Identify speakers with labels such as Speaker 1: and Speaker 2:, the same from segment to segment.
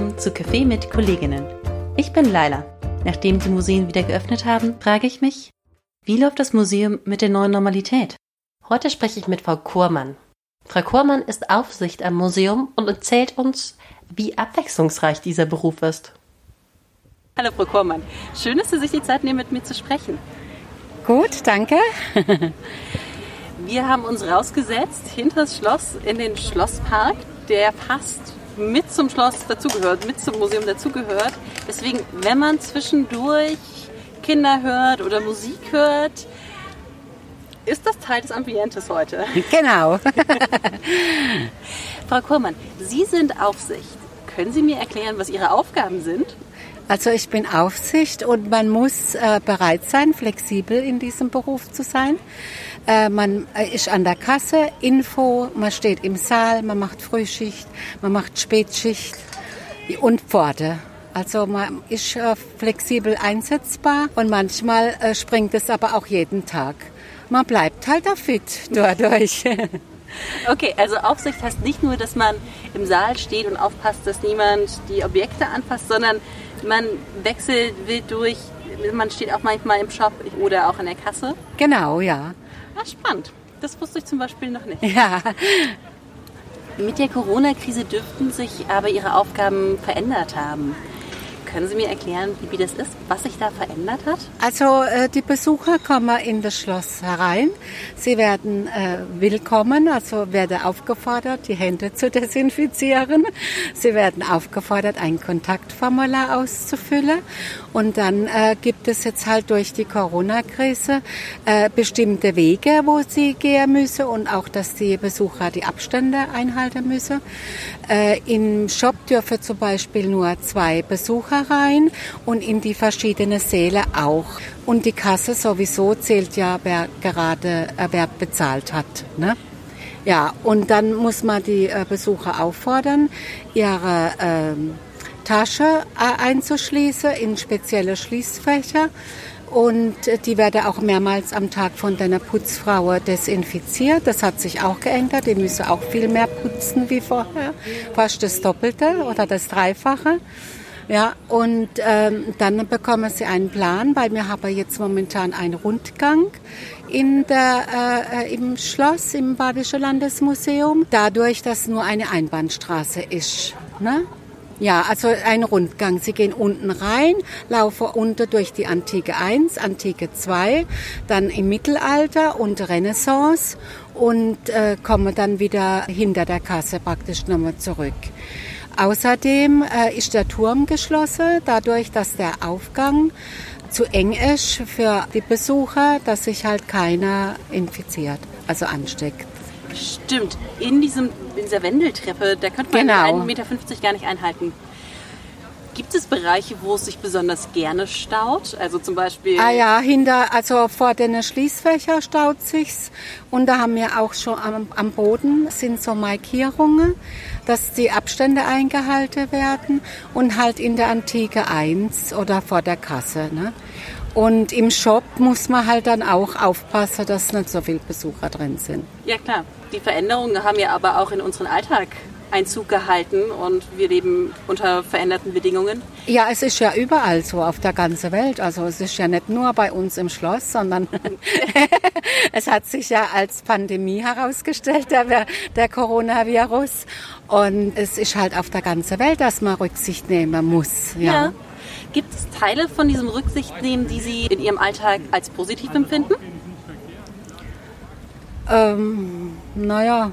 Speaker 1: willkommen zu Café mit Kolleginnen. Ich bin Laila. Nachdem die Museen wieder geöffnet haben, frage ich mich, wie läuft das Museum mit der neuen Normalität?
Speaker 2: Heute spreche ich mit Frau Kurmann. Frau Kurmann ist Aufsicht am Museum und erzählt uns, wie abwechslungsreich dieser Beruf ist.
Speaker 1: Hallo Frau Kurmann, schön, dass Sie sich die Zeit nehmen, mit mir zu sprechen.
Speaker 3: Gut, danke.
Speaker 1: Wir haben uns rausgesetzt hinter das Schloss in den Schlosspark, der fast mit zum Schloss dazugehört, mit zum Museum dazugehört. Deswegen, wenn man zwischendurch Kinder hört oder Musik hört, ist das Teil des Ambientes heute.
Speaker 3: Genau.
Speaker 1: Frau Kurmann, Sie sind Aufsicht. Können Sie mir erklären, was Ihre Aufgaben sind?
Speaker 3: Also ich bin Aufsicht und man muss äh, bereit sein, flexibel in diesem Beruf zu sein. Äh, man äh, ist an der Kasse, Info, man steht im Saal, man macht Frühschicht, man macht Spätschicht und Pforte. Also man ist äh, flexibel einsetzbar und manchmal äh, springt es aber auch jeden Tag. Man bleibt halt auch fit dadurch.
Speaker 1: Okay, also Aufsicht heißt nicht nur, dass man im Saal steht und aufpasst, dass niemand die Objekte anfasst, sondern man wechselt wild durch. Man steht auch manchmal im Shop oder auch in der Kasse.
Speaker 3: Genau, ja.
Speaker 1: Ah, spannend. Das wusste ich zum Beispiel noch nicht.
Speaker 3: Ja.
Speaker 1: Mit der Corona-Krise dürften sich aber Ihre Aufgaben verändert haben. Können Sie mir erklären, wie das ist, was sich da verändert hat?
Speaker 3: Also äh, die Besucher kommen in das Schloss herein. Sie werden äh, willkommen, also werden aufgefordert, die Hände zu desinfizieren. Sie werden aufgefordert, ein Kontaktformular auszufüllen. Und dann äh, gibt es jetzt halt durch die Corona-Krise bestimmte Wege, wo sie gehen müssen und auch, dass die Besucher die Abstände einhalten müssen. Im Shop dürfen zum Beispiel nur zwei Besucher rein und in die verschiedenen Säle auch. Und die Kasse sowieso zählt ja, wer gerade äh, wer bezahlt hat. Ne? Ja, und dann muss man die äh, Besucher auffordern, ihre ähm, Tasche äh, einzuschließen in spezielle Schließfächer. Und äh, die werden auch mehrmals am Tag von deiner Putzfrau desinfiziert. Das hat sich auch geändert. Die müssen auch viel mehr putzen wie vorher. Fast das Doppelte oder das Dreifache. Ja, und ähm, dann bekommen sie einen Plan, weil wir haben jetzt momentan einen Rundgang in der, äh, im Schloss, im Badischen Landesmuseum, dadurch, dass nur eine Einbahnstraße ist. Ne? Ja, also ein Rundgang. Sie gehen unten rein, laufen unter durch die Antike 1, Antike 2, dann im Mittelalter und Renaissance und äh, kommen dann wieder hinter der Kasse praktisch nochmal zurück. Außerdem äh, ist der Turm geschlossen, dadurch, dass der Aufgang zu eng ist für die Besucher, dass sich halt keiner infiziert, also ansteckt.
Speaker 1: Stimmt, in, diesem, in dieser Wendeltreppe, da könnte man
Speaker 3: Genau.
Speaker 1: 1,50 Meter gar nicht einhalten. Gibt es Bereiche, wo es sich besonders gerne staut? Also zum Beispiel.
Speaker 3: Ah ja, hinter, also vor den Schließfächer staut sich's. Und da haben wir auch schon am, am Boden sind so Markierungen, dass die Abstände eingehalten werden und halt in der Antike 1 oder vor der Kasse. Ne? Und im Shop muss man halt dann auch aufpassen, dass nicht so viele Besucher drin sind.
Speaker 1: Ja klar, die Veränderungen haben ja aber auch in unseren Alltag Einzug gehalten und wir leben unter veränderten Bedingungen.
Speaker 3: Ja, es ist ja überall so auf der ganzen Welt. Also es ist ja nicht nur bei uns im Schloss, sondern es hat sich ja als Pandemie herausgestellt, der, der Coronavirus. Und es ist halt auf der ganzen Welt, dass man Rücksicht nehmen muss. Ja.
Speaker 1: Gibt es Teile von diesem Rücksichtnehmen, die Sie in Ihrem Alltag als positiv empfinden?
Speaker 3: Ähm, naja,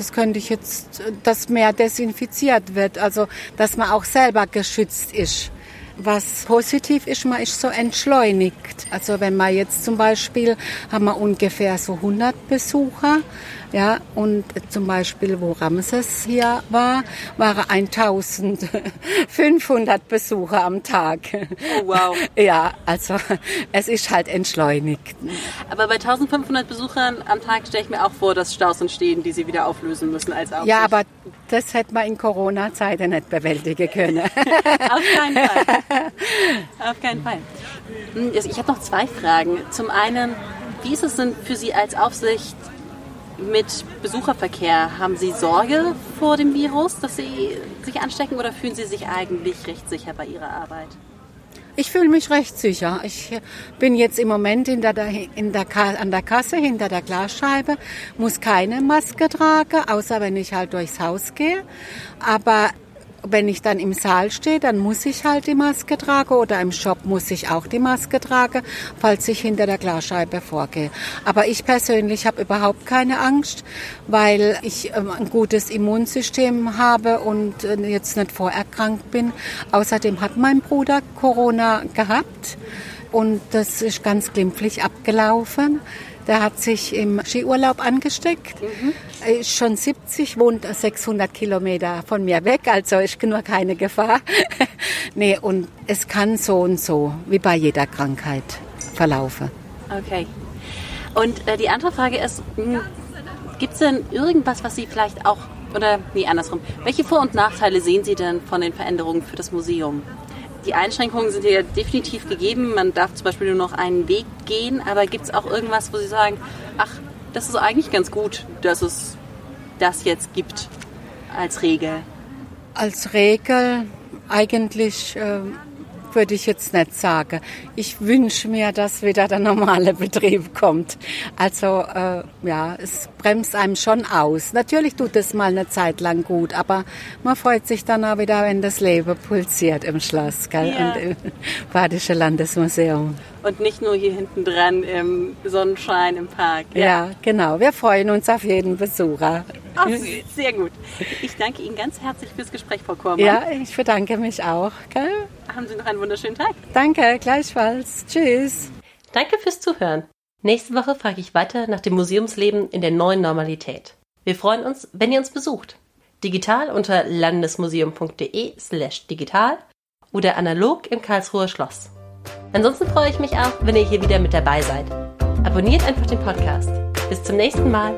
Speaker 3: das könnte ich jetzt, dass mehr desinfiziert wird, also dass man auch selber geschützt ist. Was positiv ist, man ist so entschleunigt. Also wenn man jetzt zum Beispiel, haben wir ungefähr so 100 Besucher, ja, und zum Beispiel, wo Ramses hier war, waren 1500 Besucher am Tag.
Speaker 1: Oh, wow.
Speaker 3: Ja, also es ist halt entschleunigt.
Speaker 1: Aber bei 1500 Besuchern am Tag stelle ich mir auch vor, dass Staus entstehen, die Sie wieder auflösen müssen als Aufsicht.
Speaker 3: Ja, aber das hätte man in Corona-Zeiten nicht bewältigen können.
Speaker 1: Auf keinen Fall. Auf keinen Fall. Hm, Ich habe noch zwei Fragen. Zum einen, wie ist es denn für Sie als Aufsicht, mit Besucherverkehr? Haben Sie Sorge vor dem Virus, dass Sie sich anstecken oder fühlen Sie sich eigentlich recht sicher bei Ihrer Arbeit?
Speaker 3: Ich fühle mich recht sicher. Ich bin jetzt im Moment in der, in der, an der Kasse hinter der Glasscheibe, muss keine Maske tragen, außer wenn ich halt durchs Haus gehe. Aber wenn ich dann im Saal stehe, dann muss ich halt die Maske tragen oder im Shop muss ich auch die Maske tragen, falls ich hinter der Glasscheibe vorgehe. Aber ich persönlich habe überhaupt keine Angst, weil ich ähm, ein gutes Immunsystem habe und äh, jetzt nicht vorerkrankt bin. Außerdem hat mein Bruder Corona gehabt und das ist ganz glimpflich abgelaufen. Der hat sich im Skiurlaub angesteckt. Mhm. Ist schon 70, wohnt 600 Kilometer von mir weg, also ist nur keine Gefahr. nee, und es kann so und so, wie bei jeder Krankheit, verlaufen.
Speaker 1: Okay. Und äh, die andere Frage ist, hm, gibt es denn irgendwas, was Sie vielleicht auch, oder nee, andersrum, welche Vor- und Nachteile sehen Sie denn von den Veränderungen für das Museum? Die Einschränkungen sind ja definitiv gegeben. Man darf zum Beispiel nur noch einen Weg gehen, aber gibt es auch irgendwas, wo Sie sagen, ach, das ist eigentlich ganz gut, dass es das jetzt gibt als Regel?
Speaker 3: Als Regel eigentlich äh, würde ich jetzt nicht sagen. Ich wünsche mir, dass wieder der normale Betrieb kommt. Also äh, ja, es bremst einem schon aus. Natürlich tut es mal eine Zeit lang gut, aber man freut sich dann auch wieder, wenn das Leben pulsiert im Schloss gell? Ja. und im Badische Landesmuseum.
Speaker 1: Und nicht nur hier hinten dran im Sonnenschein im Park.
Speaker 3: Ja. ja, genau. Wir freuen uns auf jeden Besucher.
Speaker 1: Ach, sehr gut. Ich danke Ihnen ganz herzlich fürs Gespräch, Frau Kormann.
Speaker 3: Ja, ich bedanke mich auch. Gell?
Speaker 1: Haben Sie noch einen wunderschönen Tag.
Speaker 3: Danke, gleichfalls. Tschüss.
Speaker 2: Danke fürs Zuhören. Nächste Woche frage ich weiter nach dem Museumsleben in der neuen Normalität. Wir freuen uns, wenn ihr uns besucht. Digital unter landesmuseum.de slash digital oder analog im Karlsruher Schloss. Ansonsten freue ich mich auch, wenn ihr hier wieder mit dabei seid. Abonniert einfach den Podcast. Bis zum nächsten Mal.